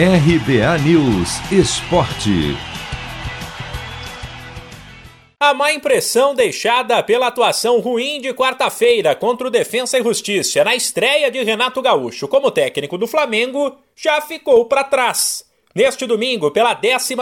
RBA News Esporte. A má impressão deixada pela atuação ruim de quarta-feira contra o Defensa e Justiça na estreia de Renato Gaúcho como técnico do Flamengo já ficou para trás. Neste domingo, pela 12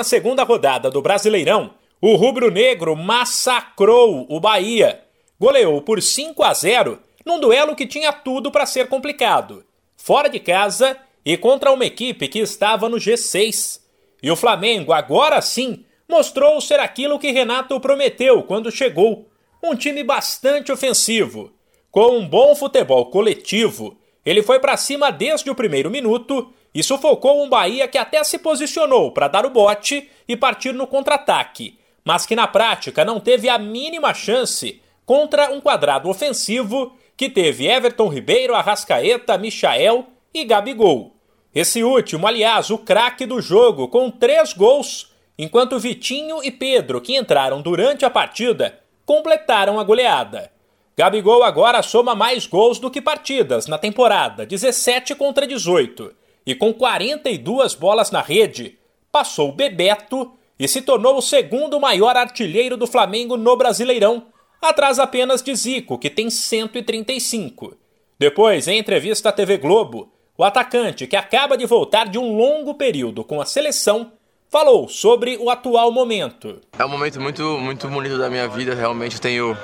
rodada do Brasileirão, o rubro-negro massacrou o Bahia. Goleou por 5 a 0 num duelo que tinha tudo para ser complicado. Fora de casa, e contra uma equipe que estava no G6. E o Flamengo, agora sim, mostrou ser aquilo que Renato prometeu quando chegou: um time bastante ofensivo. Com um bom futebol coletivo, ele foi para cima desde o primeiro minuto e sufocou um Bahia que até se posicionou para dar o bote e partir no contra-ataque, mas que na prática não teve a mínima chance contra um quadrado ofensivo que teve Everton Ribeiro, Arrascaeta, Michael e Gabigol. Esse último, aliás, o craque do jogo, com três gols, enquanto Vitinho e Pedro, que entraram durante a partida, completaram a goleada. Gabigol agora soma mais gols do que partidas na temporada, 17 contra 18, e com 42 bolas na rede, passou Bebeto e se tornou o segundo maior artilheiro do Flamengo no Brasileirão, atrás apenas de Zico, que tem 135. Depois, em entrevista à TV Globo, o atacante, que acaba de voltar de um longo período com a seleção, falou sobre o atual momento. É um momento muito, muito bonito da minha vida, realmente tenho,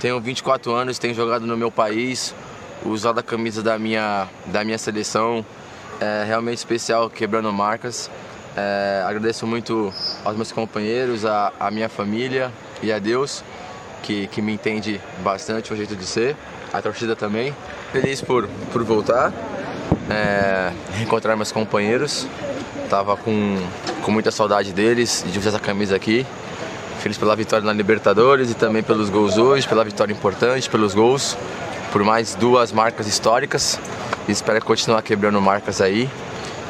tenho 24 anos, tenho jogado no meu país, usado a camisa da minha, da minha seleção, é realmente especial, quebrando marcas. É, agradeço muito aos meus companheiros, a, a minha família e a Deus, que, que me entende bastante o jeito de ser, a torcida também. Feliz por, por voltar, é, reencontrar meus companheiros. Tava com, com muita saudade deles, de usar essa camisa aqui. Feliz pela vitória na Libertadores e também pelos gols hoje, pela vitória importante, pelos gols, por mais duas marcas históricas. E espero continuar quebrando marcas aí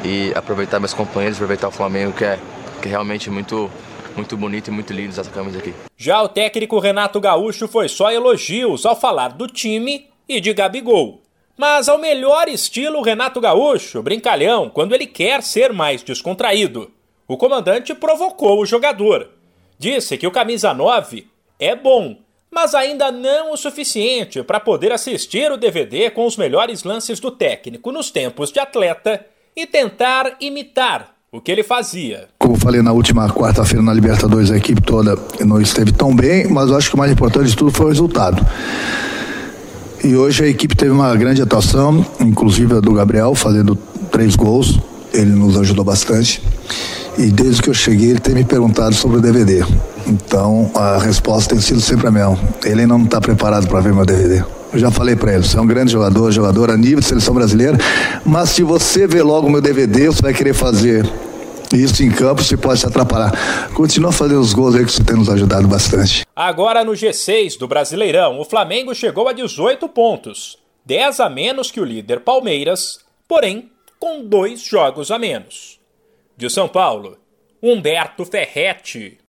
e aproveitar meus companheiros, aproveitar o Flamengo, que é, que é realmente muito, muito bonito e muito lindo essa camisa aqui. Já o técnico Renato Gaúcho foi só elogios ao falar do time e de Gabigol mas ao melhor estilo Renato Gaúcho, brincalhão, quando ele quer ser mais descontraído. O comandante provocou o jogador. Disse que o camisa 9 é bom, mas ainda não o suficiente para poder assistir o DVD com os melhores lances do técnico nos tempos de atleta e tentar imitar o que ele fazia. Como falei na última quarta-feira na Libertadores, a equipe toda não esteve tão bem, mas eu acho que o mais importante de tudo foi o resultado. E hoje a equipe teve uma grande atuação, inclusive a do Gabriel, fazendo três gols. Ele nos ajudou bastante. E desde que eu cheguei, ele tem me perguntado sobre o DVD. Então a resposta tem sido sempre a mesma. Ele ainda não está preparado para ver meu DVD. Eu já falei para ele, você é um grande jogador, jogador a nível de seleção brasileira, mas se você ver logo meu DVD, você vai querer fazer isso em campo se pode se atrapalhar. Continua fazendo os gols aí que você tem nos ajudado bastante. Agora no G6 do Brasileirão, o Flamengo chegou a 18 pontos, 10 a menos que o líder Palmeiras, porém com dois jogos a menos. De São Paulo, Humberto Ferretti.